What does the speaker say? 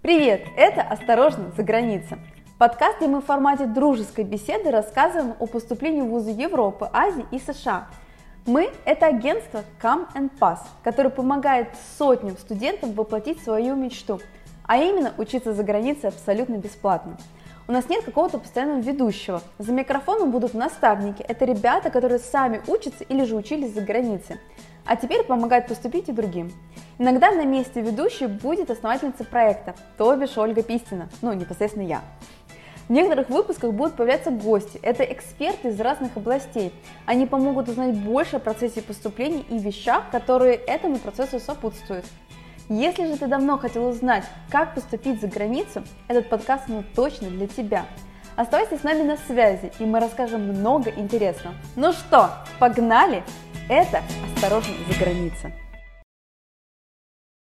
Привет! Это «Осторожно, за граница». Подкаст, где мы в формате дружеской беседы рассказываем о поступлении в вузы Европы, Азии и США. Мы – это агентство Come and Pass, которое помогает сотням студентов воплотить свою мечту, а именно учиться за границей абсолютно бесплатно. У нас нет какого-то постоянного ведущего. За микрофоном будут наставники. Это ребята, которые сами учатся или же учились за границей. А теперь помогают поступить и другим. Иногда на месте ведущей будет основательница проекта, то бишь Ольга Пистина, ну, непосредственно я. В некоторых выпусках будут появляться гости. Это эксперты из разных областей. Они помогут узнать больше о процессе поступления и вещах, которые этому процессу сопутствуют. Если же ты давно хотел узнать, как поступить за границу, этот подкаст ну, точно для тебя. Оставайся с нами на связи, и мы расскажем много интересного. Ну что, погнали? Это «Осторожно, за граница».